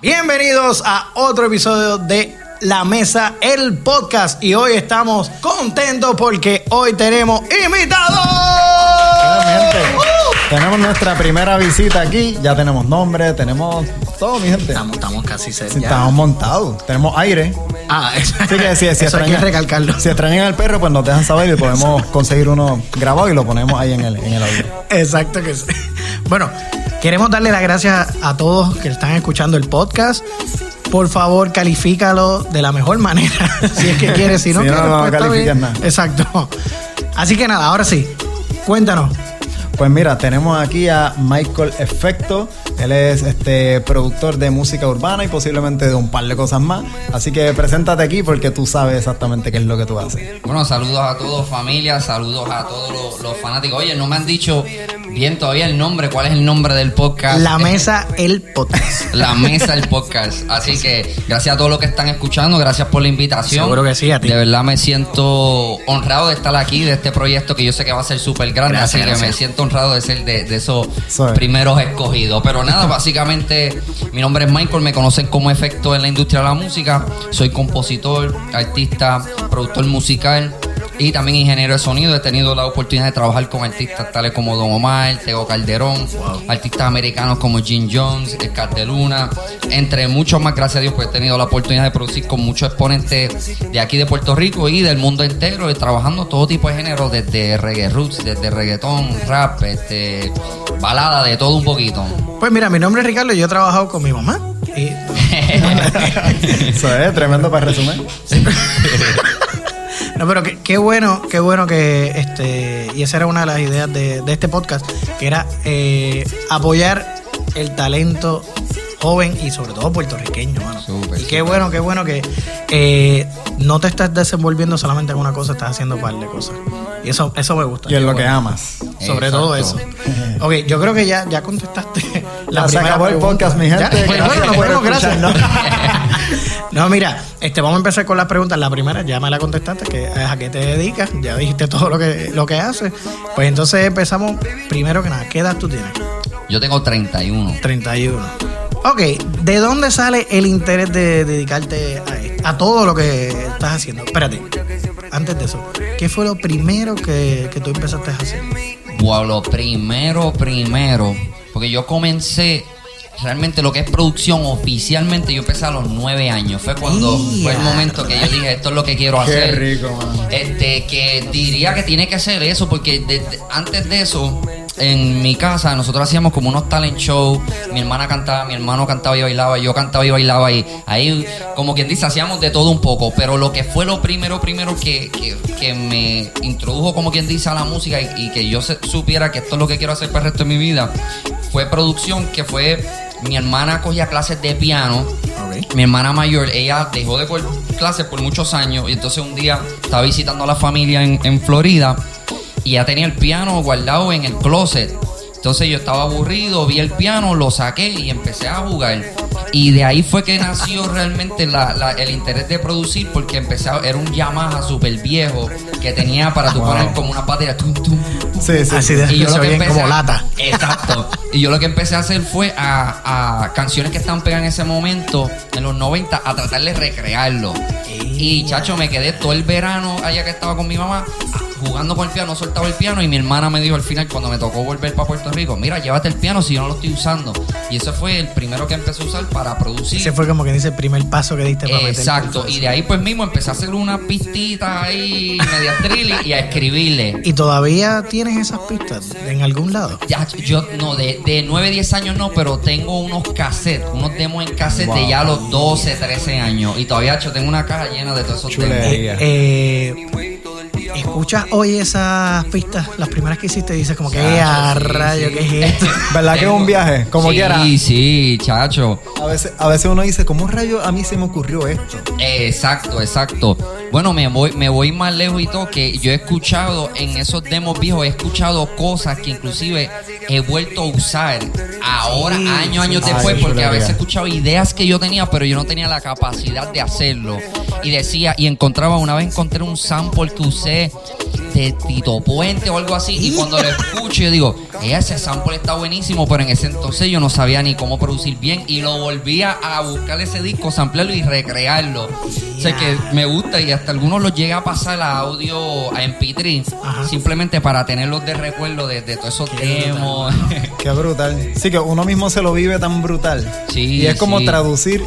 Bienvenidos a otro episodio de La Mesa, el podcast. Y hoy estamos contentos porque hoy tenemos invitados. Realmente. Tenemos nuestra primera visita aquí. Ya tenemos nombre, tenemos todo, mi gente. Estamos, estamos casi ya. Estamos montados. Tenemos aire. Ah, eso, Así que si, si eso hay que extrañan, recalcarlo. si extrañan al perro, pues nos dejan saber y podemos conseguir uno grabado y lo ponemos ahí en el, en el audio. Exacto que sí. Bueno, queremos darle las gracias a todos que están escuchando el podcast. Por favor, califícalo de la mejor manera. si es que quieres, si no, Si no, no pues, bien. nada. Exacto. Así que nada, ahora sí. Cuéntanos. Pues mira, tenemos aquí a Michael Efecto. Él es este productor de música urbana y posiblemente de un par de cosas más. Así que preséntate aquí porque tú sabes exactamente qué es lo que tú haces. Bueno, saludos a todos familia, saludos a todos los, los fanáticos. Oye, no me han dicho bien todavía el nombre, cuál es el nombre del podcast. La mesa, el podcast. La mesa del podcast. Así que gracias a todos los que están escuchando, gracias por la invitación. Seguro que sí, a ti. De verdad me siento honrado de estar aquí, de este proyecto que yo sé que va a ser súper grande. Gracias, así que me siento honrado de ser de, de esos Soy. primeros escogidos. Pero nada, básicamente mi nombre es Michael, me conocen como efecto en la industria de la música. Soy compositor, artista, productor musical. Y también ingeniero de sonido. He tenido la oportunidad de trabajar con artistas tales como Don Omar, Tego Calderón, artistas americanos como Jim Jones, Scar de Luna, entre muchos más. Gracias a Dios, pues he tenido la oportunidad de producir con muchos exponentes de aquí de Puerto Rico y del mundo entero, y trabajando todo tipo de géneros, desde reggae roots, desde reggaetón, rap, este, balada, de todo un poquito. Pues mira, mi nombre es Ricardo y yo he trabajado con mi mamá. Y- Eso es tremendo para resumir. no, pero qué, qué bueno, qué bueno que este, y esa era una de las ideas de, de este podcast, que era eh, apoyar el talento joven y sobre todo puertorriqueño, mano. Y qué bueno, qué bueno que eh, no te estás desenvolviendo solamente en una cosa, estás haciendo un par de cosas. Y eso, eso me gusta. Y es lo que bueno. amas. Sobre todo eso. Ok, yo creo que ya, ya contestaste la Ya se primera acabó el podcast, mi gente. Ya, pues, Gracias bueno, nos por vemos, gracias. No, mira, este, vamos a empezar con las preguntas. La primera, ya me la contestaste, que es a qué te dedicas, ya dijiste todo lo que, lo que haces. Pues entonces empezamos, primero que nada, ¿qué edad tú tienes? Yo tengo 31. 31. Ok, ¿de dónde sale el interés de dedicarte a, esto? a todo lo que estás haciendo? Espérate, antes de eso, ¿qué fue lo primero que, que tú empezaste a hacer? Wow, lo primero, primero. Porque yo comencé realmente lo que es producción oficialmente. Yo empecé a los nueve años. Fue cuando fue el momento que yo dije, esto es lo que quiero Qué hacer. rico, mano. Este, que diría que tiene que ser eso, porque antes de eso, en mi casa, nosotros hacíamos como unos talent shows. Mi hermana cantaba, mi hermano cantaba y bailaba, yo cantaba y bailaba. Y ahí, como quien dice, hacíamos de todo un poco. Pero lo que fue lo primero, primero que, que, que me introdujo, como quien dice, a la música y, y que yo se- supiera que esto es lo que quiero hacer para el resto de mi vida, fue producción, que fue. Mi hermana cogía clases de piano. Mi hermana mayor, ella dejó de coger clases por muchos años y entonces un día estaba visitando a la familia en, en Florida y ya tenía el piano guardado en el closet. Entonces yo estaba aburrido, vi el piano, lo saqué y empecé a jugar. Y de ahí fue que nació realmente la- la- el interés de producir porque empecé a, era un Yamaha súper viejo que tenía para tú Wow. poner como una batería. tum, tum, Sí, sí. Así sí. de y yo lo que empecé como a- lata. Exacto. Y yo lo que empecé a hacer fue a, a canciones que estaban pegadas en ese momento, en los 90, a tratar de recrearlo. Y chacho, me quedé todo el verano allá que estaba con mi mamá jugando con el piano, soltaba el piano y mi hermana me dijo al final cuando me tocó volver para Puerto Rico, mira, llévate el piano si yo no lo estoy usando. Y ese fue el primero que empecé a usar para producir. Ese fue como que dice el primer paso que diste para meter Exacto, y de ahí pues mismo empecé a hacer unas pistitas ahí, media trill y a escribirle. ¿Y todavía tienes esas pistas en algún lado? Ya, yo no, de, de 9, 10 años no, pero tengo unos cassettes, unos demos en cassette de ya los 12, 13 años. Y todavía yo tengo una caja llena de todos esos Chulería. demos. Diga. Eh, escuchas hoy esas pistas, las primeras que hiciste, dices como que, Chacho, "Eh, a sí, rayo, sí. ¿qué es esto? ¿Verdad que es un viaje? Como sí, quiera. Sí, sí, chacho. A veces, a veces uno dice, ¿cómo rayo a mí se me ocurrió esto? Exacto, exacto. Bueno, me voy, me voy más lejos y todo, que yo he escuchado en esos demos viejos, he escuchado cosas que inclusive he vuelto a usar ahora, Sí, años, años sí. después, Ay, porque a veces he escuchado ideas que yo tenía, pero yo no tenía la capacidad de hacerlo. Y decía, y encontraba, una vez encontré un sample que usé de Tito Puente o algo así. Y cuando lo escucho, yo digo, "Eh, ese sample está buenísimo, pero en ese entonces yo no sabía ni cómo producir bien. Y lo volvía a buscar ese disco, samplearlo y recrearlo. O sea que me gusta y hasta algunos los llega a pasar a audio a MP3, Ajá. simplemente para tenerlos de recuerdo de, de todos esos demos. Qué brutal. Sí, que uno mismo se lo vive tan brutal. Sí, Y es como sí. traducir,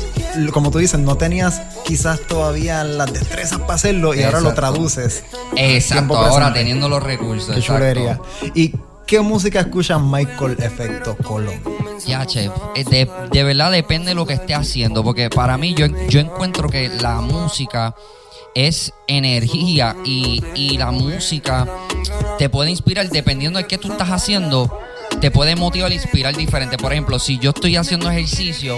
como tú dices, no tenías quizás todavía las destrezas para hacerlo y ahora lo traduces. Exacto, ahora teniendo los recursos. Qué chulería. ¿Y qué música escucha Michael Efecto Colón? Ya, chef. eh, De, de verdad depende de lo que esté haciendo. Porque para mí, yo, yo encuentro que la música es energía y, y la música te puede inspirar dependiendo de qué tú estás haciendo. Te puede motivar e inspirar diferente. Por ejemplo, si yo estoy haciendo ejercicio,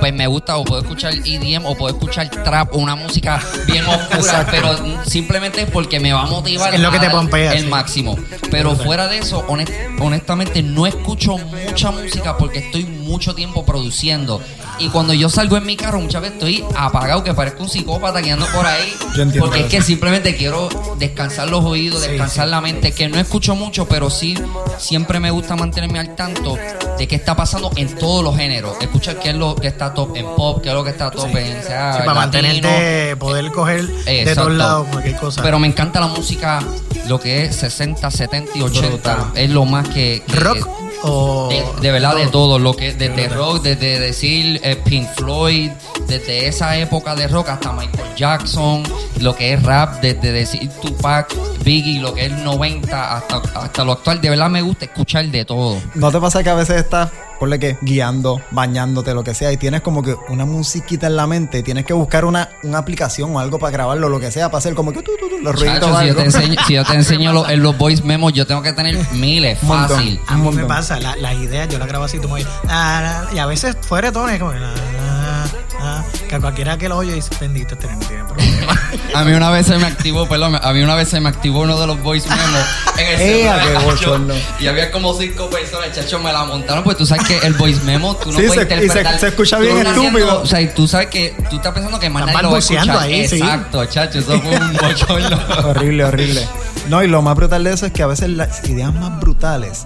pues me gusta o puedo escuchar EDM o puedo escuchar trap o una música bien oscura, Exacto. pero simplemente es porque me va a motivar Es lo que te pompea, el sí. máximo. Pero fuera de eso, honest- honestamente, no escucho mucha música porque estoy mucho tiempo produciendo. Y cuando yo salgo en mi carro, muchas veces estoy apagado, que parezco un psicópata guiando por ahí. Yo porque es que simplemente quiero descansar los oídos, Sí, descansar la mente. Que no escucho mucho, pero sí siempre me gusta mantenerme al tanto de qué está pasando en todos los géneros. Escuchar qué es lo que está top en pop, qué es lo que está top en sea, para latino. mantenerte, poder coger de todos lados cualquier cosa. Pero me encanta la música, lo que es 60, 70 y 80. Brutal. Es lo más que. que- ¿Rock o...? de, de verdad, de todo. Lo que, desde rock, desde decir eh, Pink Floyd, desde esa época de rock hasta Michael Jackson, lo que es rap, desde decir Tupac, Biggie, lo que es 90 hasta, hasta lo actual. De verdad me gusta escuchar de todo. ¿No te pasa que a veces estás, ponle que, guiando, bañándote, lo que sea, y tienes como que una musiquita en la mente tienes que buscar una, una aplicación o algo para grabarlo, lo que sea, para hacer como que tú, tú, tú, los ruiditos Chacho, si, yo te enseño, si yo te enseño lo- en los voice memos, yo tengo que tener miles, montón. fácil. A mí me pasa, la- las ideas yo las grabo así, tú me oyes, ah, ah, y a veces fuera de tono, es como ah, ah, ah, que a cualquiera que lo oye dice, bendito, este no tiene problema. A mí una vez se me activó, perdón, a mí una vez se me activó uno de los voice memos en el ¡Ea, celular, qué chacho, bochorno! Y había como cinco personas, chacho, me la montaron, pues tú sabes que el voice memo tú no Sí, puedes se- y se- interpretar. se escucha Tú bien estúpido. o sea, y tú sabes que tú estás pensando que más Estás nadie lo va a escuchar. balbuceando ahí, sí. Exacto, chacho, eso fue un bochorno. horrible, horrible. No, y lo más brutal de eso es que a veces las ideas más brutales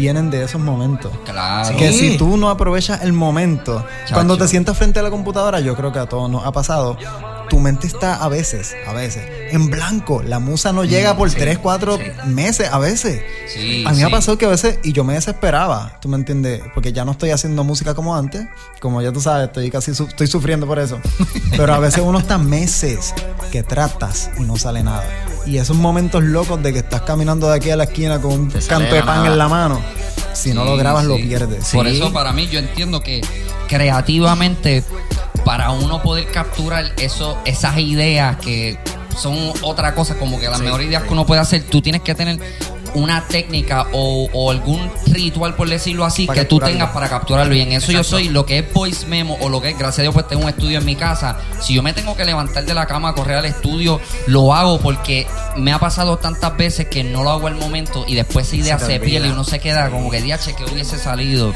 vienen de esos momentos. Claro. Que Sí. si tú no aprovechas el momento, Chacho. cuando te sientas frente a la computadora, yo creo que a todos nos ha pasado, tu mente está a veces, a veces, en blanco. La musa no llega por sí, 3, 4 sí. meses, a veces. Sí, a mí me ha pasado que a veces, y yo me desesperaba, tú me entiendes, porque ya no estoy haciendo música como antes, como ya tú sabes, estoy casi su- estoy sufriendo por eso. Pero a veces uno está meses que tratas y no sale nada. Y esos momentos locos de que estás caminando de aquí a la esquina con un canto de pan nada. en la mano. Si no lo grabas, lo pierdes. Por Sí. eso para mí yo entiendo que creativamente para uno poder capturar eso, esas ideas que son otra cosa, como que las Sí. mejores ideas que uno puede hacer, tú tienes que tener una técnica o, o algún ritual, por decirlo así, Para que tú tengas para capturarlo. Y en eso yo soy lo que es voice memo o lo que es, gracias a Dios, pues tengo un estudio en mi casa. Si yo me tengo que levantar de la cama, correr al estudio, lo hago porque me ha pasado tantas veces que no lo hago al momento y después esa idea Se se, pierde y uno se queda como que, diache, que hubiese salido.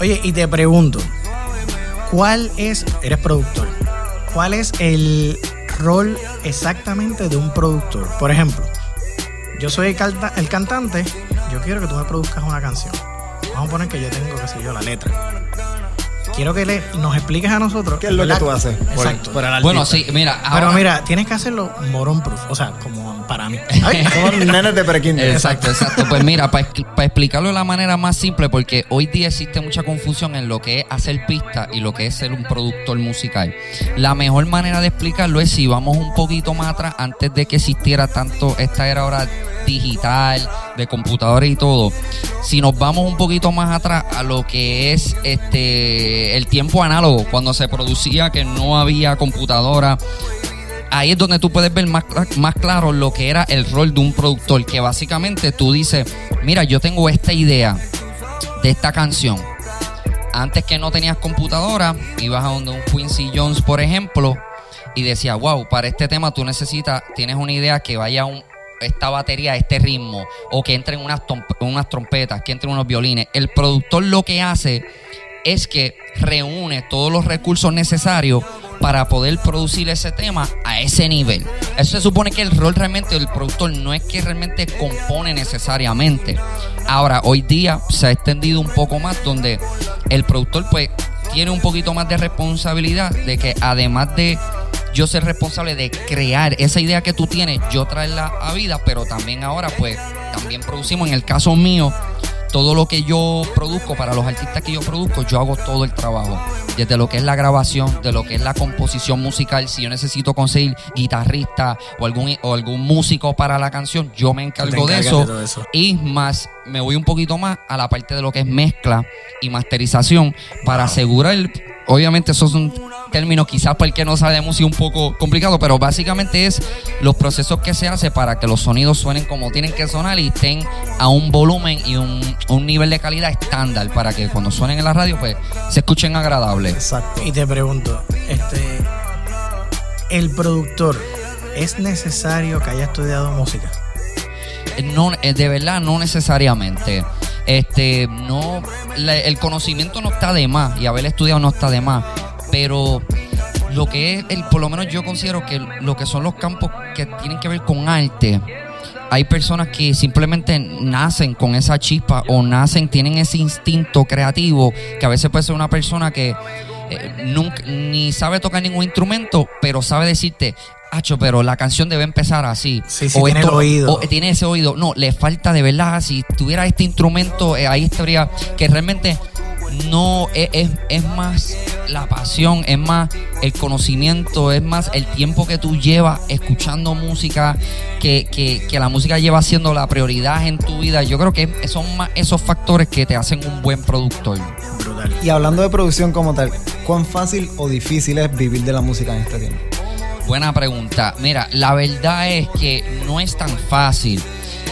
Oye, y te pregunto, ¿cuál es, eres productor, cuál es el rol exactamente de un productor? Por ejemplo, yo soy el, el cantante, yo quiero que tú me produzcas una canción. Vamos a poner que yo tengo, qué sé yo, la letra. Quiero que le, nos expliques a nosotros. ¿Qué es lo que tú haces? Exacto. por el Bueno, sí, mira. Pero mira, tienes que hacerlo moron proof, o sea, como para mí. Ay, Somos nenes de prekinder. Exacto, exacto. Pues mira, para explicarlo de la manera más simple, porque hoy día existe mucha confusión en lo que es hacer pista y lo que es ser un productor musical. La mejor manera de explicarlo es si vamos un poquito más atrás, antes de que existiera tanto esta era ahora digital, de computadores y todo. Si nos vamos un poquito más atrás a lo que es este el tiempo análogo, cuando se producía que no había computadora, ahí es donde tú puedes ver más, más claro lo que era el rol de un productor, que básicamente tú dices, mira, yo tengo esta idea de esta canción. Antes que no tenías computadora, ibas a donde un Quincy Jones, por ejemplo, y decía, wow, para este tema tú necesitas, tienes una idea que vaya un, esta batería este ritmo, o que entren unas, unas trompetas, que entren unos violines. El productor lo que hace es que reúne todos los recursos necesarios para poder producir ese tema a ese nivel. Eso se supone que el rol realmente del productor no es que realmente compone necesariamente. Ahora, hoy día se ha extendido un poco más donde el productor pues tiene un poquito más de responsabilidad de que además de yo ser responsable de crear esa idea que tú tienes, yo traerla a vida, pero también ahora pues también producimos, en el caso mío, todo lo que yo produzco para los artistas que yo produzco, yo hago todo el trabajo. Desde lo que es la grabación, de lo que es la composición musical, si yo necesito conseguir guitarrista o algún, o algún músico para la canción, yo me encargo de eso. de eso. Y más, me voy un poquito más a la parte de lo que es mezcla y masterización para asegurar. Obviamente, esos son términos quizás para el que no sabe de música un poco complicado, pero básicamente es los procesos que se hace para que los sonidos suenen como tienen que sonar y estén a un volumen y un, un nivel de calidad estándar para que cuando suenen en la radio pues se escuchen agradables. Exacto. Y te pregunto, este, el productor, ¿es necesario que haya estudiado música? No, eh, de verdad, no necesariamente. Este, no, el conocimiento no está de más y haber estudiado no está de más, pero lo que es, el, por lo menos yo considero que lo que son los campos que tienen que ver con arte, hay personas que simplemente nacen con esa chispa o nacen, tienen ese instinto creativo, que a veces puede ser una persona que eh, nunca, ni sabe tocar ningún instrumento, pero sabe decirte, Hacho, pero la canción debe empezar así. Sí, sí, tiene el oído. o tiene ese oído. No, le falta de verdad. Si tuviera este instrumento, eh, ahí estaría. Que realmente no es, es, es más la pasión, es más el conocimiento, es más el tiempo que tú llevas escuchando música, que, que, que la música lleva siendo la prioridad en tu vida. Yo creo que son más esos factores que te hacen un buen productor. Brutal. Y hablando de producción como tal, ¿cuán fácil o difícil es vivir de la música en este tiempo? Buena pregunta. Mira, la verdad es que no es tan fácil.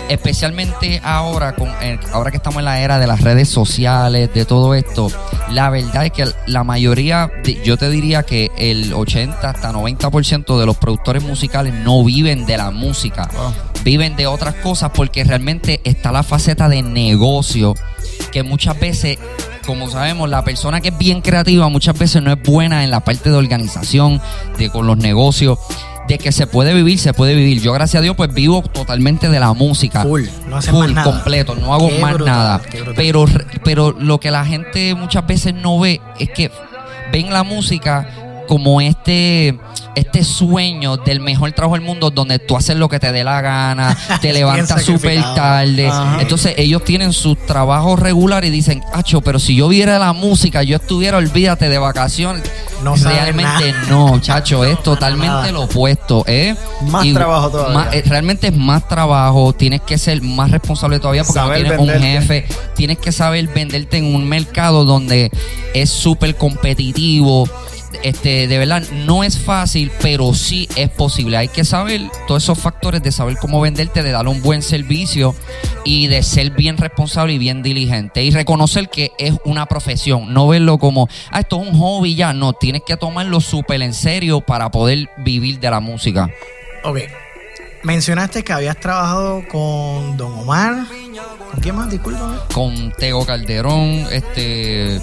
Especialmente ahora, con, eh, ahora que estamos en la era de las redes sociales, de todo esto, la verdad es que la mayoría, de- yo te diría que el 80 hasta 90% de los productores musicales no viven de la música, viven de otras cosas porque realmente está la faceta de negocio que muchas veces como sabemos, la persona que es bien creativa muchas veces no es buena en la parte de organización, de con los negocios, de que se puede vivir, se puede vivir. Yo, gracias a Dios, pues vivo totalmente de la música. Full, no haces Full, más nada. completo, no hago Qué más brutal, nada. Pero, pero lo que la gente muchas veces no ve es que ven la música como este este sueño del mejor trabajo del mundo donde tú haces lo que te dé la gana, te levantas súper tarde. Ajá. Entonces ellos tienen sus trabajos regulares y dicen, Acho, pero si yo viera la música, yo estuviera, olvídate de vacaciones. No realmente nada. no, chacho, es totalmente Nada. lo opuesto. ¿eh? Más trabajo todavía. más- eh, realmente es más trabajo, tienes que ser más responsable todavía porque no tienes un jefe, tienes que saber venderte en un mercado donde es súper competitivo. Este, de verdad, no es fácil, pero sí es posible. Hay que saber todos esos factores de saber cómo venderte, de darle un buen servicio y de ser bien responsable y bien diligente. Y reconocer que es una profesión, no verlo como, ah, esto es un hobby ya. No, tienes que tomarlo súper en serio para poder vivir de la música. Ok. Mencionaste que habías trabajado con Don Omar. ¿Con quién más? Disculpa. con Tego Calderón, este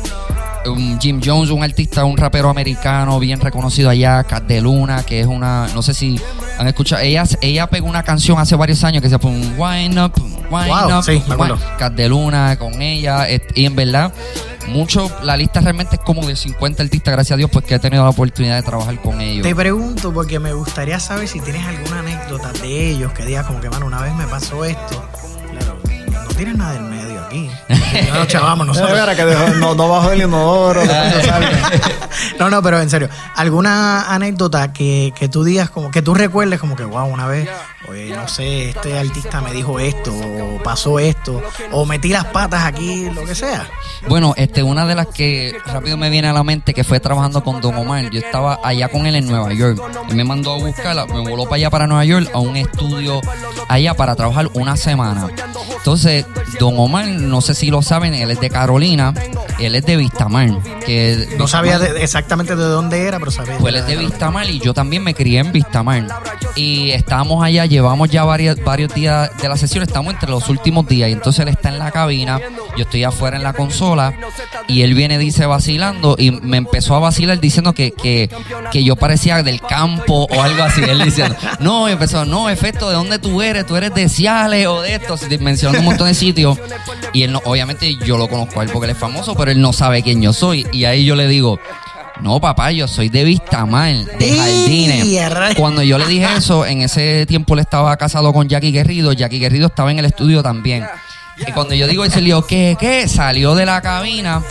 Jim Jones, un artista, un rapero americano bien reconocido allá, Cat de Luna, que es una, no sé si han escuchado, ella, ella pegó una canción hace varios años que se un Wine Up, Wine Wow, Up, sí. Wine- Cat de Luna con ella, y en verdad, mucho, la lista realmente es como de 50 artistas, gracias a Dios, pues que he tenido la oportunidad de trabajar con ellos. Te pregunto porque me gustaría saber si tienes alguna anécdota de ellos que digas como que, mano, una vez me pasó esto. Claro, no tienes nada del medio aquí. No, chavamos, No, nosotros. que dejó- no, no bajo del inodoro. No, no, pero en serio, ¿alguna anécdota que, que tú digas, como que tú recuerdes, como que, wow, una vez, oye, no sé, este artista me dijo esto, o pasó esto, o metí las patas aquí, lo que sea? Bueno, este, una de las que rápido me viene a la mente que fue trabajando con Don Omar. Yo estaba allá con él en Nueva York. Él me mandó a buscarla, me voló para allá para Nueva York a un estudio allá para trabajar una semana. Entonces, Don Omar, no sé si lo saben, él es de Carolina, él es de Vistamar. Que No sabía de- exactamente de dónde era, pero sabía. pues él es de Vistamar y yo también me crié en Vistamar. Y estábamos allá, llevamos ya varios, varios días de la sesión, estamos entre los últimos días. Y entonces él está en la cabina, yo estoy afuera en la consola. y él viene, dice, vacilando y me empezó a vacilar diciendo que, que, que yo parecía del campo o algo así. Él diciendo, no, y empezó, no, efecto, ¿de dónde tú eres? ¿Tú eres de Ciales o de esto? Mencionando un montón de sitios. Y él no, obviamente yo lo conozco a él porque él es famoso, pero él no sabe quién yo soy. Y ahí yo le digo, no, papá, yo soy de Vistamar, de ¡Y, Jardines. Cuando yo le dije eso, en ese tiempo él estaba casado con Jackie Guerrido. Jackie Guerrido estaba en el estudio también. Y cuando yo digo eso, él dijo, ¿qué, qué? Salió de la cabina.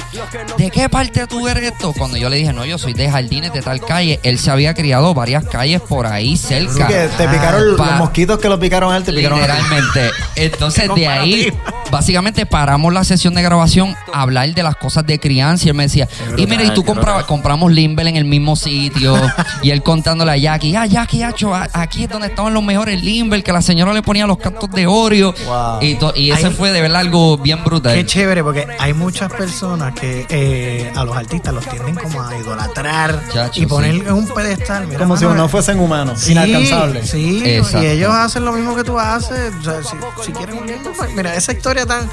¿De qué parte tú eres esto? Cuando yo le dije, no, yo soy de Jardines, de tal calle. Él se había criado varias calles por ahí cerca. Que te picaron Pa- los mosquitos que lo picaron a él, te picaron a. Literalmente. Entonces de ahí, básicamente paramos la sesión de grabación a hablar de las cosas de crianza. Y él me decía, y mira, y tú comprabas, compramos Limber en el mismo sitio. y él contándole a Jackie, ah, Jackie, hacho, aquí es donde estaban los mejores Limber, que la señora le ponía los cantos de Oreo. Wow. Y, y ese Ay. fue de verdad algo bien brutal. Qué chévere, porque hay muchas personas que eh, a los artistas los tienden como a idolatrar Chacho, y poner sí. en un pedestal. Mira, Como si no fuesen humanos, Sí, inalcanzables. Sí, Exacto. y ellos hacen lo mismo que tú haces. O sea, si, si quieren un libro, pues, mira, esa historia tan,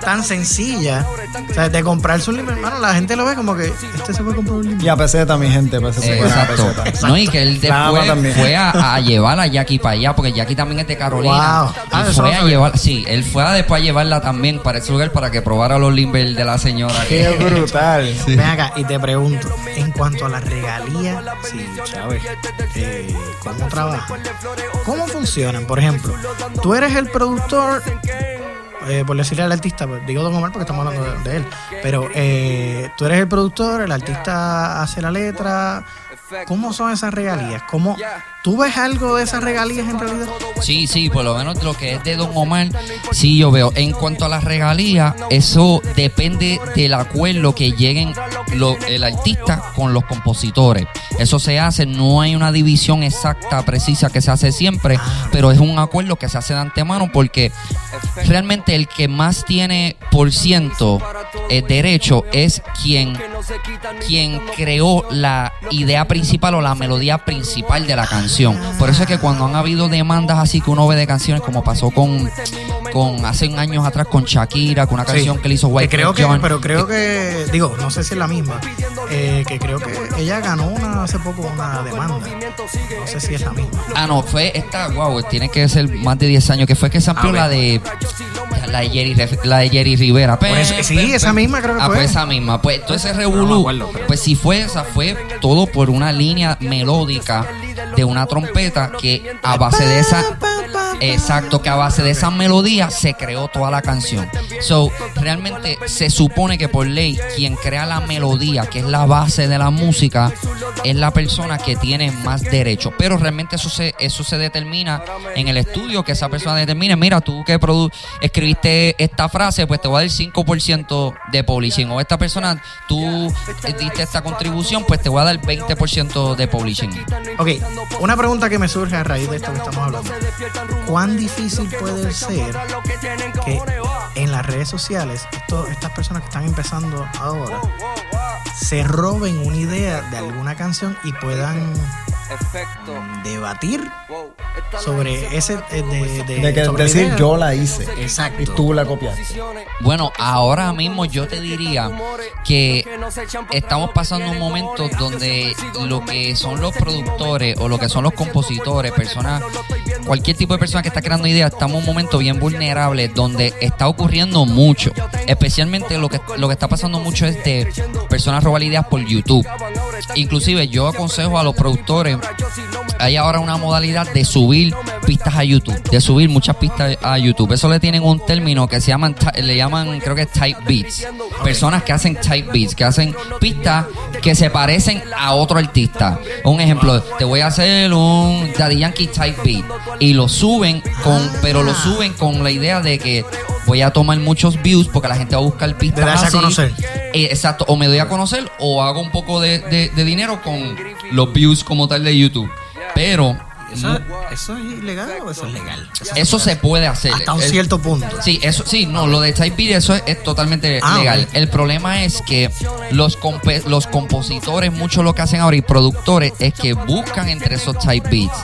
tan sencilla, o sea, de comprarse un libro, hermano, la gente lo ve como que este se puede comprar un libro. Y a peseta, mi gente, pues se Eh, puede a Exacto. peseta. No, y que él después fue a, a llevar a Jackie para allá, porque Jackie también es de Carolina. Wow. Ah, Y fue a llevar, sí, él fue a después a llevarla también para ese lugar para que probara los limber de la señora. Qué brutal. Ven acá y te pregunto, en cuanto a las regalías, sí, ¿sabes? Eh, ¿Cómo trabajan? ¿Cómo funcionan? Por ejemplo, tú eres el productor, eh, por decirle al artista, pues, digo Don Omar porque estamos hablando de, de él, pero eh, tú eres el productor, el artista hace la letra. ¿Cómo son esas regalías? ¿Cómo, ¿Tú ves algo de esas regalías en realidad? Sí, sí, por lo menos lo que es de Don Omar, sí yo veo. En cuanto a las regalías, eso depende del acuerdo que lleguen lo- el artista con los compositores. Eso se hace, no hay una división exacta, precisa que se hace siempre, pero es un acuerdo que se hace de antemano porque realmente el que más tiene por ciento eh, derecho es quien, quien creó la idea principal o la melodía principal de la canción. Por eso es que cuando han habido demandas así que uno ve de canciones, como pasó con, con hace un años atrás con Shakira, con una canción Sí. que le hizo Que White creo que, John, pero creo que, digo, no sé si es la misma, eh, que creo que ella ganó una, hace poco una demanda. No sé si es la misma. Ah, no, fue esta, wow, tiene que ser más de 10 años, que fue que se amplió A ver. la de la de Jerry, Ref- la de Jerry Rivera. Eso- sí, esa misma creo que ah, fue. pues esa misma. Pues todo ese No revolú, pues si fue esa, fue todo por una línea melódica de una trompeta que a base de esa... Exacto, que a base de esa melodía se creó toda la canción. So, realmente se supone que por ley quien crea la melodía, que es la base de la música, es la persona que tiene más derecho. Pero realmente eso se, eso se determina en el estudio, que esa persona determine, mira, tú que escribiste esta frase, pues te voy a dar 5% de publishing. O esta persona, tú diste esta contribución, pues te voy a dar 20% de publishing. Ok, una pregunta que me surge a raíz de esto que estamos hablando. ¿Cuán difícil puede ser que en las redes sociales esto- estas personas que están empezando ahora se roben una idea de alguna canción y puedan debatir sobre ese eh, de, de- De que sobre la decir idea? yo la hice Exacto. y tú la copiaste. Bueno, ahora mismo yo te diría que estamos pasando un momento donde lo que son los productores o lo que son los compositores, personas, cualquier tipo de persona que está creando ideas, estamos en un momento bien vulnerable donde está ocurriendo mucho. Especialmente lo que, lo que está pasando mucho es de personas robar ideas por YouTube. Inclusive yo aconsejo a los productores, hay ahora una modalidad de subir pistas a YouTube, de subir muchas pistas a YouTube. Eso le tienen un término que se llaman, le llaman, creo que type beats. Personas que hacen type beats, que hacen pistas que se parecen a otro artista. Un ejemplo, te voy a hacer un Daddy Yankee type beat y lo suben con, pero lo suben con la idea de que voy a tomar muchos views porque la gente va a buscar pistas De darse a conocer. Eh, exacto, o me doy a conocer o hago un poco de, de- de dinero con los views como tal de YouTube. Pero ¿Eso, ¿Eso es ilegal o eso es legal? eso se puede hacer. Hasta un cierto punto. Sí, eso sí, no, lo de type beat eso es, es totalmente Ah, legal. El problema es que los compe- los compositores, mucho lo que hacen ahora y productores es que buscan entre esos type beats.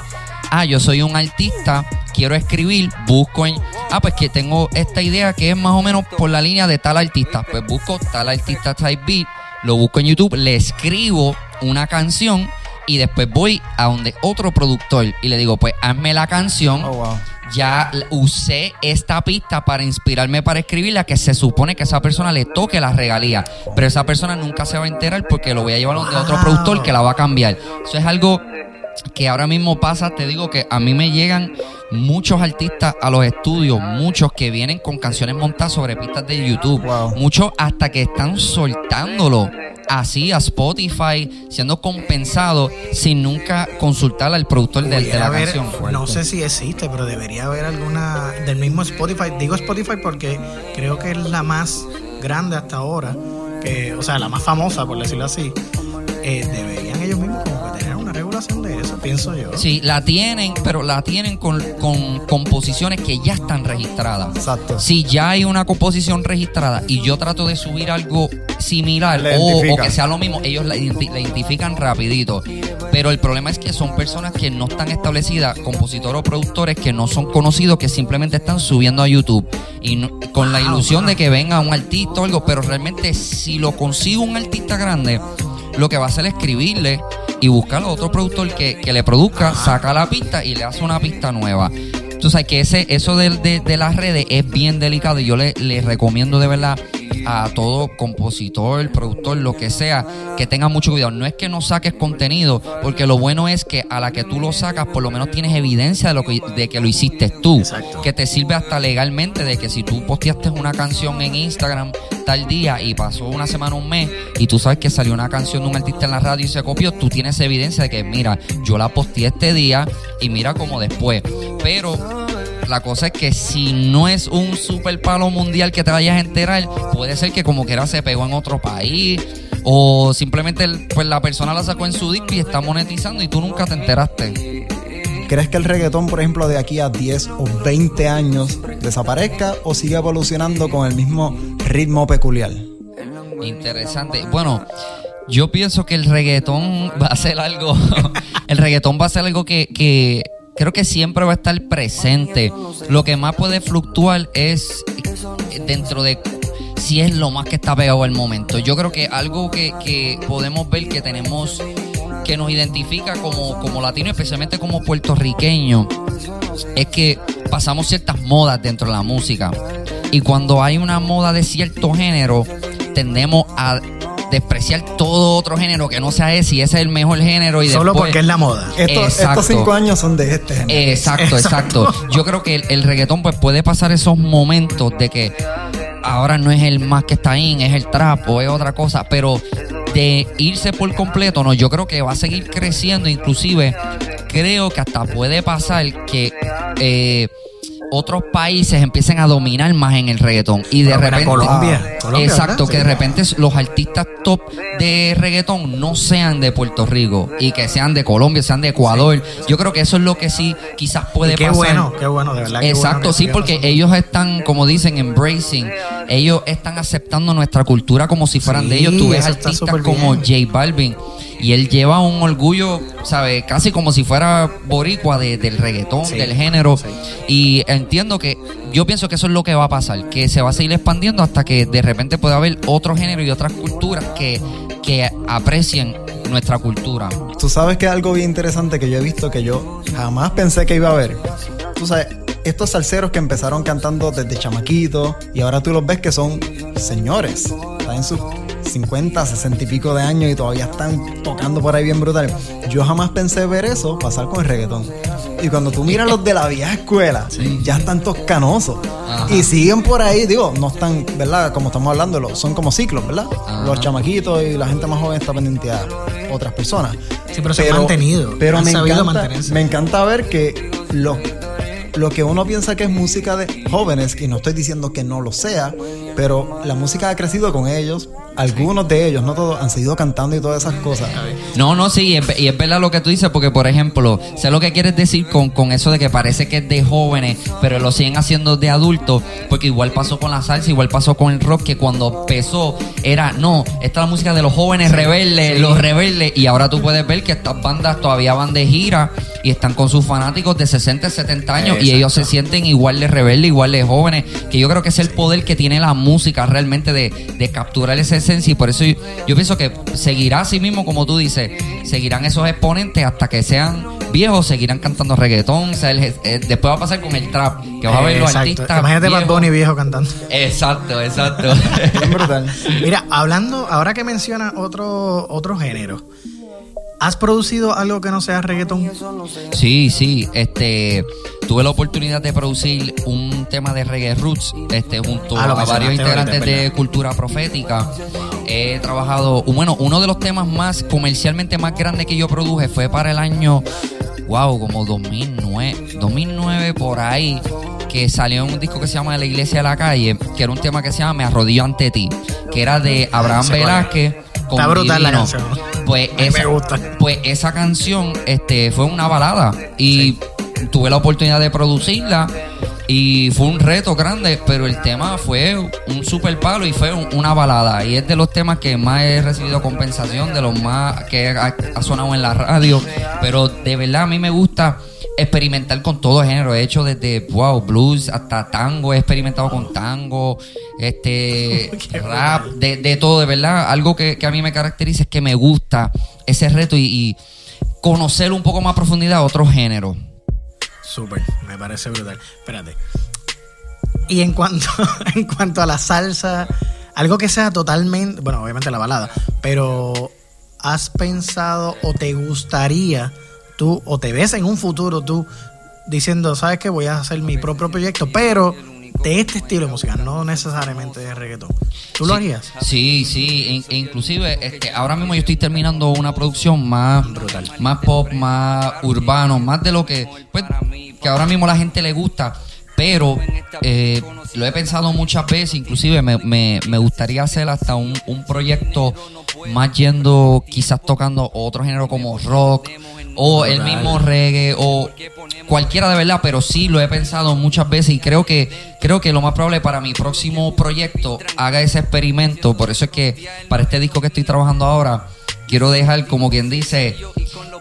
Ah, yo soy un artista quiero escribir, busco en, ah, pues que tengo esta idea que es más o menos por la línea de tal artista, pues busco tal artista type beat, lo busco en YouTube, le escribo una canción y después voy a donde otro productor y le digo, pues hazme la canción. Oh, wow. Ya usé esta pista para inspirarme para escribirla, que se supone que esa persona le toque la regalía. Pero esa persona nunca se va a enterar porque lo voy a llevar a donde otro productor que la va a cambiar. Eso es algo que ahora mismo pasa, te digo que a mí me llegan muchos artistas a los estudios, muchos que vienen con canciones montadas sobre pistas de YouTube, Wow. muchos hasta que están soltándolo así a Spotify, siendo compensado sin nunca consultar al productor de, la haber- canción. no sé si existe, pero debería haber alguna del mismo Spotify. Digo Spotify porque creo que es la más grande hasta ahora, que, o sea, la más famosa, por decirlo así. Eh, deberían ellos mismos como pienso yo. Sí, la tienen, pero la tienen con, con composiciones que ya están registradas. Exacto. Si ya hay una composición registrada y yo trato de subir algo similar o, que sea lo mismo, ellos la, identi- la identifican rapidito. Pero el problema es que son personas que no están establecidas, compositores o productores que no son conocidos, que simplemente están subiendo a YouTube. Y no- con la ilusión de que venga un artista o algo, pero realmente si lo consigo un artista grande, lo que va a hacer es escribirle y buscar otro productor que, que le produzca, saca la pista y le hace una pista nueva. Tú sabes que ese, eso de, de- las redes es bien delicado y yo le, le recomiendo de verdad a todo compositor, productor, lo que sea, que tenga mucho cuidado. No es que no saques contenido, porque lo bueno es que a la que tú lo sacas, por lo menos tienes evidencia de, lo que, de que lo hiciste tú. Exacto. Que te sirve hasta legalmente de que si tú posteaste una canción en Instagram tal día y pasó una semana, un mes, y tú sabes que salió una canción de un artista en la radio y se copió, tú tienes evidencia de que, mira, yo la posteé este día y mira como después. Pero la cosa es que si no es un super palo mundial que te vayas a enterar, puede ser que como quiera se pegó en otro país. O simplemente pues la persona la sacó en su disco y está monetizando y tú nunca te enteraste. ¿Crees que el reggaetón, por ejemplo, de aquí a 10 o 20 años desaparezca o sigue evolucionando con el mismo ritmo peculiar? Interesante. Bueno, yo pienso que el reggaetón va a ser algo. el reggaetón va a ser algo que, que creo que siempre va a estar presente. Lo que más puede fluctuar es dentro de si es lo más que está pegado al momento. Yo creo que algo que, que podemos ver que tenemos que nos identifica como, como latino, especialmente como puertorriqueño, es que pasamos ciertas modas dentro de la música. Y cuando hay una moda de cierto género, tendemos a despreciar todo otro género que no sea ese y ese es el mejor género y Solo después- porque es la moda. Estos, cinco años son de este género. Exacto, Exacto. exacto. Yo creo que el, el reggaetón pues puede pasar esos momentos de que ahora no es el más que está ahí, es el trap o es otra cosa, pero de irse por completo, no, yo creo que va a seguir creciendo, inclusive creo que hasta puede pasar que eh, otros países empiecen a dominar más en el reggaetón y de repente Colombia, Colombia, exacto ¿verdad? que de repente los artistas top de reggaetón no sean de Puerto Rico y que sean de Colombia sean de Ecuador yo creo que eso es lo que sí quizás puede Y qué pasar bueno, qué bueno, de verdad. Exacto, bueno sí, porque ellos están, como dicen, embracing. Ellos están aceptando nuestra cultura como si fueran de ellos. Tú ves artistas como. J Balvin y él lleva un orgullo, ¿sabes? Casi como si fuera boricua de- del reggaetón, Sí, del género. sí. Y entiendo que, yo pienso que eso es lo que va a pasar, que se va a seguir expandiendo hasta que de repente pueda haber otro género y otras culturas que, que aprecien nuestra cultura. Tú sabes que es algo bien interesante que yo he visto que yo jamás pensé que iba a ver. Tú sabes, estos salseros que empezaron cantando desde chamaquitos y ahora tú los ves que son señores. Están en sus 50, 60 y pico de años y todavía están tocando por ahí bien brutal. Yo jamás pensé ver eso pasar con el reggaetón. Y cuando tú miras los de la vieja escuela, ya están todos canosos. Ajá. Y siguen por ahí, digo, no están, ¿verdad? Como estamos hablando, son como ciclos, ¿verdad? Ajá. Los chamaquitos y la gente más joven está pendiente a otras personas. Sí, pero se han mantenido, Pero han me sabido encanta, mantenerse. me encanta ver que lo, lo que uno piensa que es música de jóvenes, y no estoy diciendo que no lo sea, pero la música ha crecido con ellos, algunos de ellos, no todos, han seguido cantando y todas esas cosas. No, no, sí, y es, y es verdad lo que tú dices, porque por ejemplo, sé lo que quieres decir con, con eso de que parece que es de jóvenes, pero lo siguen haciendo de adultos, porque igual pasó con la salsa, igual pasó con el rock, que cuando empezó era, no, esta es la música de los jóvenes rebeldes, los rebeldes, y ahora tú puedes ver que estas bandas todavía van de gira y están con sus fanáticos de 60, 70 años, y ellos se sienten igual de rebeldes, igual de jóvenes, que yo creo que es el poder que tiene la música realmente de, de capturar esa esencia, y por eso yo, yo pienso que seguirá así mismo, como tú dices, seguirán esos exponentes hasta que sean viejos, seguirán cantando reggaetón, o sea, el- eh, después va a pasar con el trap, que vas a ver los Exacto. artistas Imagínate Bad viejos. Bunny viejo cantando. Exacto, exacto. Bien brutal. Mira, hablando, ahora que menciona otro, otro género, ¿has producido algo que no sea reggaetón? Sí, sí, este tuve la oportunidad de producir un tema de reggae roots, este junto Ah, a varios integrantes de cultura profética. He trabajado, bueno, uno de los temas más comercialmente más grandes que yo produje fue para el año wow, como 2009, 2009 por ahí que salió un disco que se llama La Iglesia de la Calle, que era un tema que se llama Me arrodillo ante ti, que era de Abraham. Velázquez Está brutal la canción. Pues esa, me gusta. pues esa canción este, fue una balada y tuve la oportunidad de producirla y fue un reto grande, pero el tema fue un super palo y fue un- una balada. Y es de los temas que más he recibido compensación, de los más que ha, ha sonado en la radio. Pero de verdad a mí me gusta experimentar con todo género. He hecho desde wow, blues hasta tango, he experimentado con tango, este rap, de, de todo, de verdad. Algo que, que a mí me caracteriza es que me gusta ese reto y, y conocer un poco más a profundidad otros géneros. Súper, me parece brutal. Espérate. Y en cuanto, en cuanto a la salsa, algo que sea totalmente, bueno, obviamente la balada, pero ¿has pensado o te gustaría tú, o te ves en un futuro tú diciendo, sabes que voy a hacer mi propio proyecto, pero de este estilo de música, no necesariamente de reggaetón? ¿Tú lo Sí, harías? Sí, sí, in- e inclusive este, ahora mismo yo estoy terminando una producción más Brutal. más pop, más urbano, más de lo que pues, que ahora mismo la gente le gusta, pero eh, lo he pensado muchas veces, inclusive me, me- me gustaría hacer hasta un, un proyecto más yendo, quizás tocando otro género como rock o el mismo reggae o cualquiera de verdad, pero sí lo he pensado muchas veces y creo que creo que lo más probable para mi próximo proyecto haga ese experimento, por eso es que para este disco que estoy trabajando ahora quiero dejar como quien dice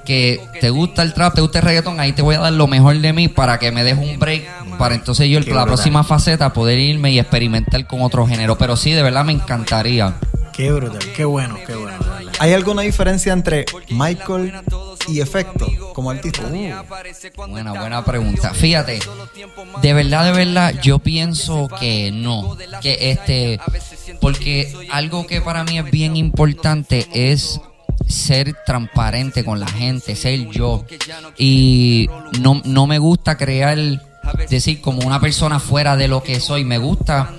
que te gusta el trap, te gusta el reggaetón, ahí te voy a dar lo mejor de mí para que me dejes un break para entonces yo Qué la brutal. próxima faceta poder irme y experimentar con otro género, pero sí de verdad me encantaría. Qué brutal, qué bueno, qué bueno. ¿Hay alguna diferencia entre Michael y Efecto como artista? Buena, buena pregunta. Fíjate, de verdad, de verdad, yo pienso que no. Que este, porque algo que para mí es bien importante es ser transparente con la gente, ser yo. Y no, no me gusta crear, decir, como una persona fuera de lo que soy. Me gusta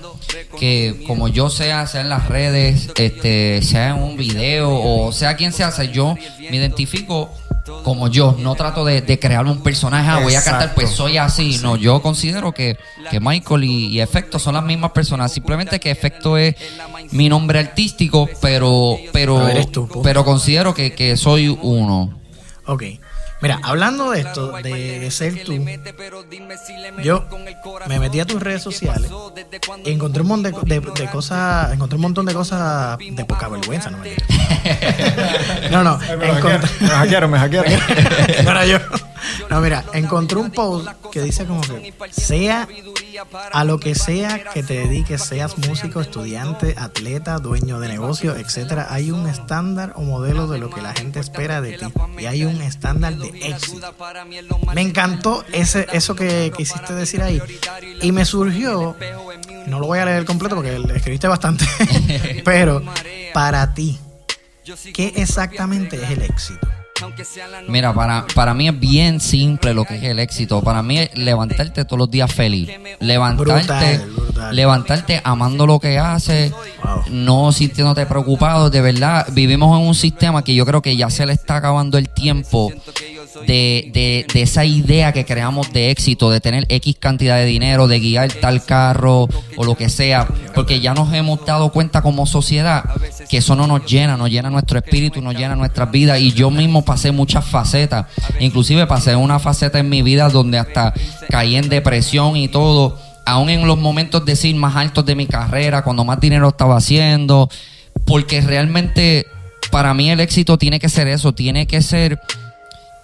que como yo sea, sea en las redes, este, sea en un video o sea quien sea, yo me identifico como yo, no trato de, de crear un personaje, ah, voy a cantar, pues soy así. No, yo considero que, que Michael y, y Efecto son las mismas personas. Simplemente que Efecto es mi nombre artístico, pero pero, tú, punto. pero considero que, que soy uno. Ok. Mira, hablando de esto, de ser tú, yo me metí a tus redes sociales y encontré un montón de, de- de cosas, encontré un montón de cosas de poca vergüenza, no me No, no, encontré, Me hackearon, me hackearon. no era yo. No, mira, encontré un post que dice como que sea a lo que sea que te dediques, seas músico, estudiante, atleta, dueño de negocio, etcétera, hay un estándar o modelo de lo que la gente espera de ti y hay un estándar de éxito. Me encantó ese eso que quisiste decir ahí y me surgió no lo voy a leer completo porque escribiste bastante, pero para ti ¿qué exactamente es el éxito? Mira, para, para mí es bien simple lo que es el éxito. Para mí es levantarte todos los días feliz. Levantarte, Brutal, brutal. Brutal. levantarte amando lo que haces, Wow. no sintiéndote preocupado, de verdad, vivimos en un sistema que yo creo que ya se le está acabando el tiempo de, de, de esa idea que creamos de éxito, de tener X cantidad de dinero, de guiar tal carro o lo que sea, porque ya nos hemos dado cuenta como sociedad que eso no nos llena, nos llena nuestro espíritu, nos llena nuestras vidas y yo mismo pasé muchas facetas, inclusive pasé una faceta en mi vida donde hasta caí en depresión y todo, aún en los momentos decir más altos de mi carrera, cuando más dinero estaba haciendo, porque realmente para mí el éxito tiene que ser eso, tiene que ser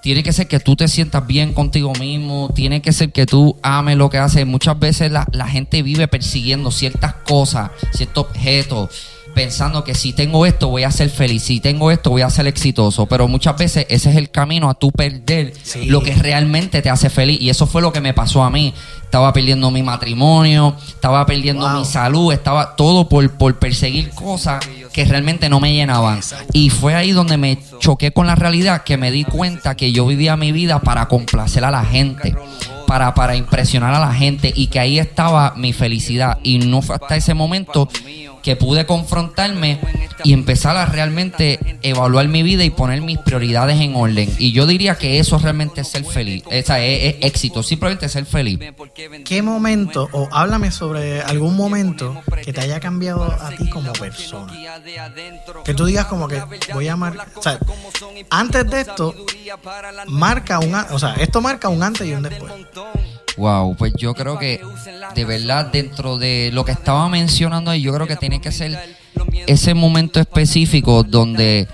tiene que ser que tú te sientas bien contigo mismo, tiene que ser que tú ames lo que haces. Muchas veces la, la gente vive persiguiendo ciertas cosas, ciertos objetos, pensando que si tengo esto voy a ser feliz, si tengo esto voy a ser exitoso, pero muchas veces ese es el camino a tú perder Sí. lo que realmente te hace feliz y eso fue lo que me pasó a mí. Estaba perdiendo mi matrimonio, estaba perdiendo Wow. mi salud, estaba todo por, por perseguir cosas que realmente no me llenaban. Y fue ahí donde me choqué con la realidad, que me di cuenta que yo vivía mi vida para complacer a la gente, para, para impresionar a la gente y que ahí estaba mi felicidad. Y no fue hasta ese momento que pude confrontarme y empezar a realmente evaluar mi vida y poner mis prioridades en orden. Y yo diría que eso realmente es ser feliz, esa es, es éxito, simplemente ser feliz. ¿Qué momento, o háblame sobre algún momento que te haya cambiado a ti como persona? Que tú digas como que voy a marcar, o sea, antes de esto, marca un, o sea, esto marca un antes y un después. Wow, pues yo creo que de verdad dentro de lo que estaba mencionando ahí, yo creo que tiene que ser ese momento específico donde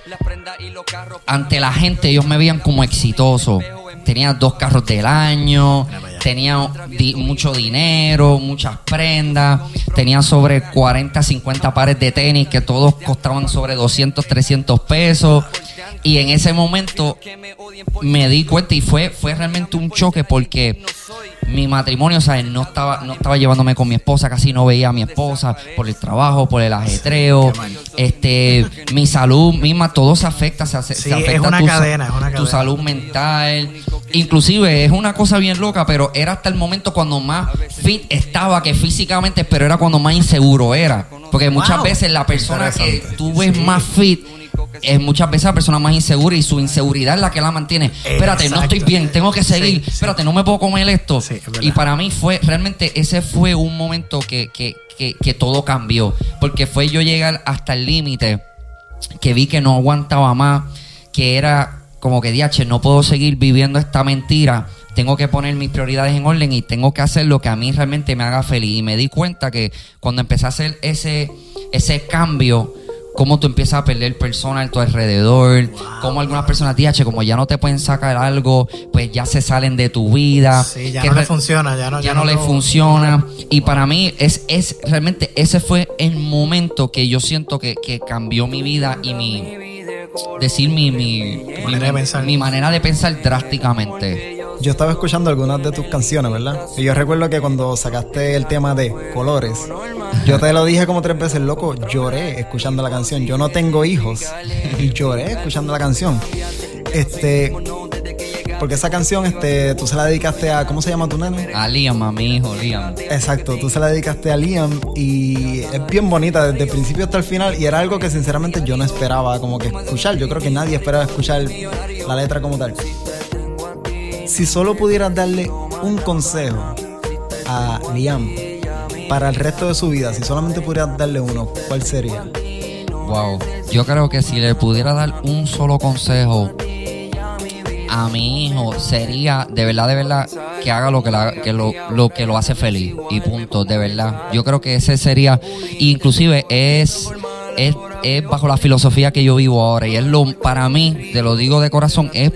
ante la gente ellos me veían como exitoso. Tenía dos carros del año, tenía di- mucho dinero, muchas prendas, tenía sobre 40, 50 pares de tenis que todos costaban sobre 200, 300 pesos. Y en ese momento me di cuenta y fue, fue realmente un choque porque mi matrimonio, ¿sabes? No estaba, no estaba llevándome con mi esposa, casi no veía a mi esposa por el trabajo, por el ajetreo, este, mi salud misma, todo se afecta, se, Sí, se afecta es una tu, cadena, es una tu salud mental. Inclusive es una cosa bien loca, pero era hasta el momento cuando más fit estaba que físicamente, pero era cuando más inseguro era. Porque muchas Wow. veces la persona que tú ves más fit es muchas veces la persona más insegura y su inseguridad es la que la mantiene. Espérate, no estoy bien, tengo que seguir. Sí, sí. Espérate, no me puedo comer esto. Sí, y para mí fue, realmente ese fue un momento que, que, que, que todo cambió. Porque fue yo llegar hasta el límite que vi que no aguantaba más, que era como que, diache, no puedo seguir viviendo esta mentira, tengo que poner mis prioridades en orden y tengo que hacer lo que a mí realmente me haga feliz. Y me di cuenta que cuando empecé a hacer ese, ese cambio, cómo tú empiezas a perder personas a tu alrededor, cómo algunas personas, diache, como ya no te pueden sacar algo, pues ya se salen de tu vida. Sí, ya que no le funciona, ya no, ya no le funciona. Y para mí es, es realmente ese fue el momento que yo siento que, que cambió mi vida y mi decir mi, mi, manera mi- de pensar. mi manera de pensar drásticamente. Yo estaba escuchando algunas de tus canciones, ¿verdad? Y yo recuerdo que cuando sacaste el tema de colores, yo te lo dije como tres veces, loco, lloré escuchando la canción. Yo no tengo hijos y lloré escuchando la canción. Este, porque esa canción, este, tú se la dedicaste a, ¿cómo se llama tu nene? A Liam, a mi hijo, Liam. Exacto, tú se la dedicaste a Liam y es bien bonita desde el principio hasta el final y era algo que sinceramente yo no esperaba como que escuchar. Yo creo que nadie esperaba escuchar la letra como tal. Si solo pudieras darle un consejo a Liam para el resto de su vida, si solamente pudieras darle uno, ¿cuál sería? Wow. Yo creo que si le pudiera dar un solo consejo a mi hijo sería de verdad, de verdad, que haga lo que, la- que lo, lo que lo hace feliz. Y punto, de verdad. Yo creo que ese sería, inclusive es, es, es bajo la filosofía que yo vivo ahora. Y es lo, para mí, te lo digo de corazón, es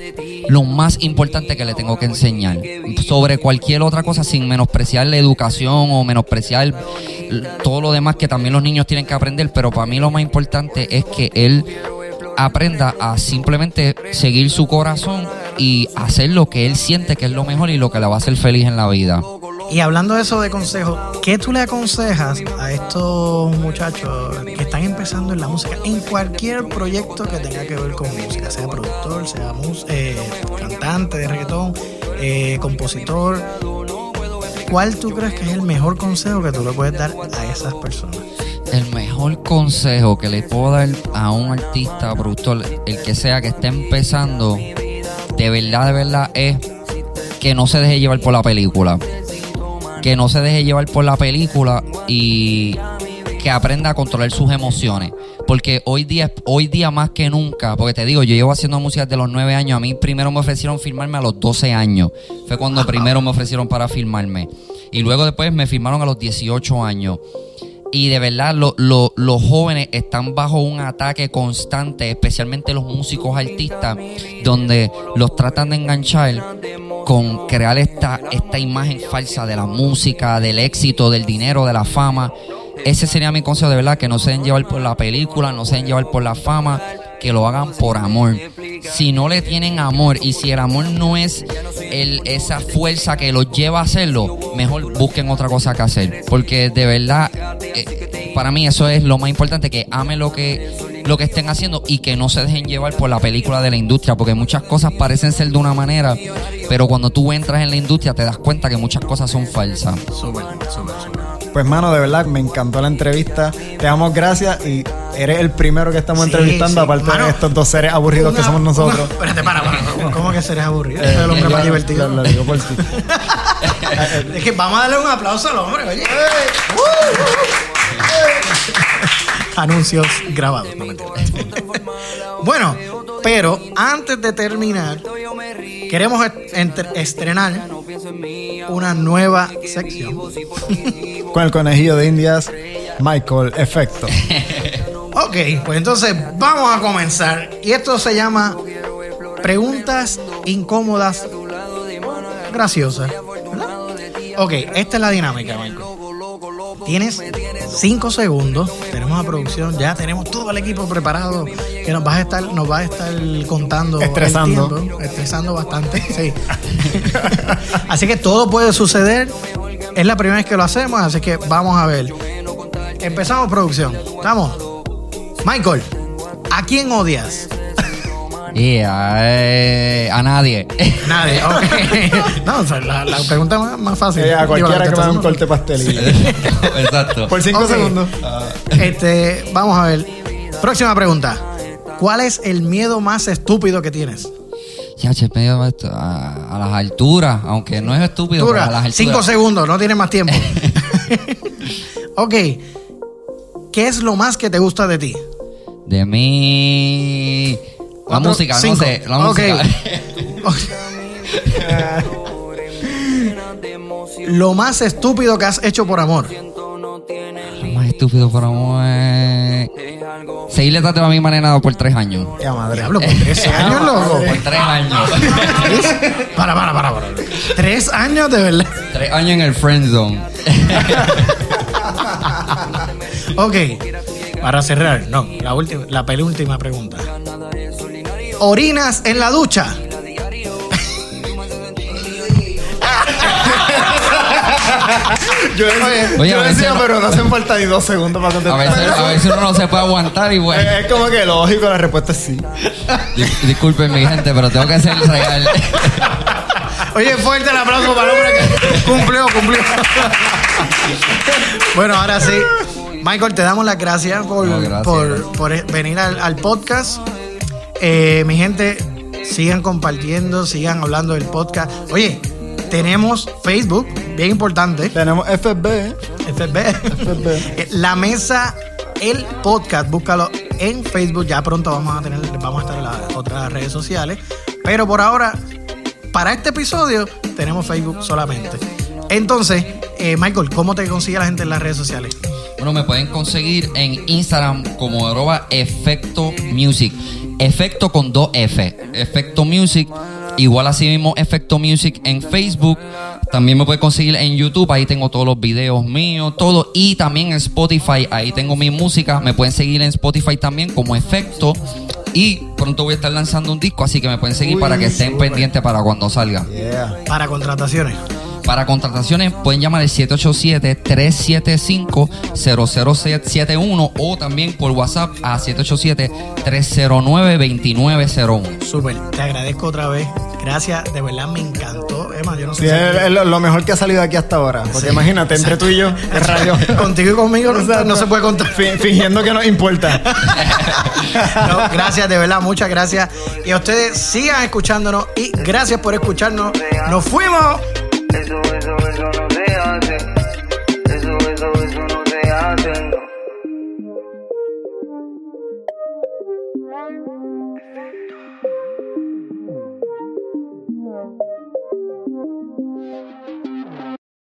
lo más importante que le tengo que enseñar. Sobre cualquier otra cosa, sin menospreciar la educación o menospreciar todo lo demás que también los niños tienen que aprender. Pero para mí lo más importante es que él aprenda a simplemente seguir su corazón y hacer lo que él siente que es lo mejor y lo que le va a hacer feliz en la vida. Y hablando de eso de consejos, ¿qué tú le aconsejas a estos muchachos empezando en la música? En cualquier proyecto que tenga que ver con música, sea productor, sea eh, cantante de reggaetón, eh, compositor. ¿cuál tú crees que es el mejor consejo que tú le puedes dar a esas personas? El mejor consejo que le puedo dar a un artista, productor, el que sea que esté empezando, de verdad, de verdad, es que no se deje llevar por la película. Que no se deje llevar por la película y que aprenda a controlar sus emociones. Porque hoy día, hoy día más que nunca, porque te digo, yo llevo haciendo música desde los 9 años. A mí primero me ofrecieron firmarme a los 12 años. Fue cuando primero me ofrecieron para firmarme. Y luego después me firmaron a los 18 años. Y de verdad lo- lo- los jóvenes están bajo un ataque constante, especialmente los músicos artistas, donde los tratan de enganchar con crear esta, esta imagen falsa de la música, del éxito, del dinero, de la fama. Ese sería mi consejo de verdad, que no se den llevar por la película, no se den llevar por la fama, que lo hagan por amor. Si no le tienen amor y si el amor no es el, esa fuerza que los lleva a hacerlo, mejor busquen otra cosa que hacer. Porque de verdad, eh, para mí eso es lo más importante, que amen lo que, lo que estén haciendo y que no se dejen llevar por la película de la industria, porque muchas cosas parecen ser de una manera, pero cuando tú entras en la industria te das cuenta que muchas cosas son falsas. Pues, mano, de verdad, me encantó la entrevista. Te damos gracias y eres el primero que estamos Sí, entrevistando, sí. aparte Mano, de estos dos seres aburridos que somos nosotros. una- espérate, para, para. ¿Cómo- ¿Cómo que seres aburrido? Eh, es el hombre más divertido. Lo, lo digo por ti. Es que vamos a darle un aplauso al hombre, oye. Anuncios grabados, no mentira. Bueno, pero antes de terminar, queremos estrenar una nueva sección. Con el conejillo de Indias, Michael Efecto. Ok, pues entonces vamos a comenzar. Y esto se llama Preguntas incómodas graciosas. ¿verdad? Ok, esta es la dinámica, Michael. Tienes cinco segundos. Tenemos a producción, ya tenemos todo el equipo preparado. Que nos vas a estar, nos va a estar contando. el Estresando. tiempo, estresando bastante, sí. así que todo puede suceder. Es la primera vez que lo hacemos, así que vamos a ver. Empezamos producción. Estamos. Michael, ¿a quién odias? Y a, a nadie. Nadie, ok. no, o sea, la, la pregunta más, más fácil. Eh, a cualquiera que me haga un corte pastelillo. Exacto. Por cinco segundos. Este, vamos a ver. Próxima pregunta. ¿Cuál es el miedo más estúpido que tienes? Ya, che, a, a las alturas, aunque no es estúpido, pero a las Dura. alturas. Cinco segundos, no tienes más tiempo. ok. ¿Qué es lo más que te gusta de ti? De mí. La música, cinco. no sé. La Ok. música. lo más estúpido que has hecho por amor. Lo más estúpido por amor es. Seguirle tratando a mi manera por tres años. Ya madre. Diablo, por tres años, loco. Por tres años. Para, para, para, para. Tres años de verdad. tres años en el friend zone. Ok. Para cerrar, no, la última, la penúltima pregunta. ¿Orinas en la ducha? Yo decía, Oye, yo decía, no- pero no hacen falta ni dos segundos para A contestar. veces, a veces uno no se puede aguantar y bueno. Es como que lógico, la respuesta es sí. Dis- Disculpen mi gente, pero tengo que ser real. Oye, fuerte el aplauso para el hombre que cumplió, cumplió. bueno, ahora sí. Michael, te damos las gracias por, No, gracias. por, por venir al, al podcast. Eh, mi gente, sigan compartiendo, sigan hablando del podcast. Oye, tenemos Facebook, bien importante. Tenemos FB. FB. Eh, La mesa, el podcast, búscalo en Facebook. Ya pronto vamos a tener, vamos a estar en las otras redes sociales. Pero por ahora, para este episodio, tenemos Facebook solamente. Entonces, eh, Michael, ¿cómo te consigue la gente en las redes sociales? Bueno, me pueden conseguir en Instagram como arroba efecto music. Efecto con dos F. Efecto music. Igual así mismo efecto music en Facebook. También me pueden conseguir en YouTube. Ahí tengo todos los videos míos, todo. Y también en Spotify. Ahí tengo mi música. Me pueden seguir en Spotify también como efecto. Y pronto voy a estar lanzando un disco, así que me pueden seguir para que estén pendientes para cuando salga. Para contrataciones. Para contrataciones pueden llamar al 787-375-0071 o también por WhatsApp a 787-309-2901. Súper, te agradezco otra vez. Gracias, de verdad me encantó. Emma, yo no sé Sí, si- es, es lo, lo mejor que ha salido aquí hasta ahora. Porque Sí. imagínate, entre tú y yo, es radio. Contigo y conmigo no, se puede contar. Fi- fingiendo que nos importa. No, gracias, de verdad, muchas gracias. Y a ustedes sigan escuchándonos y gracias por escucharnos. Nos fuimos. Eso es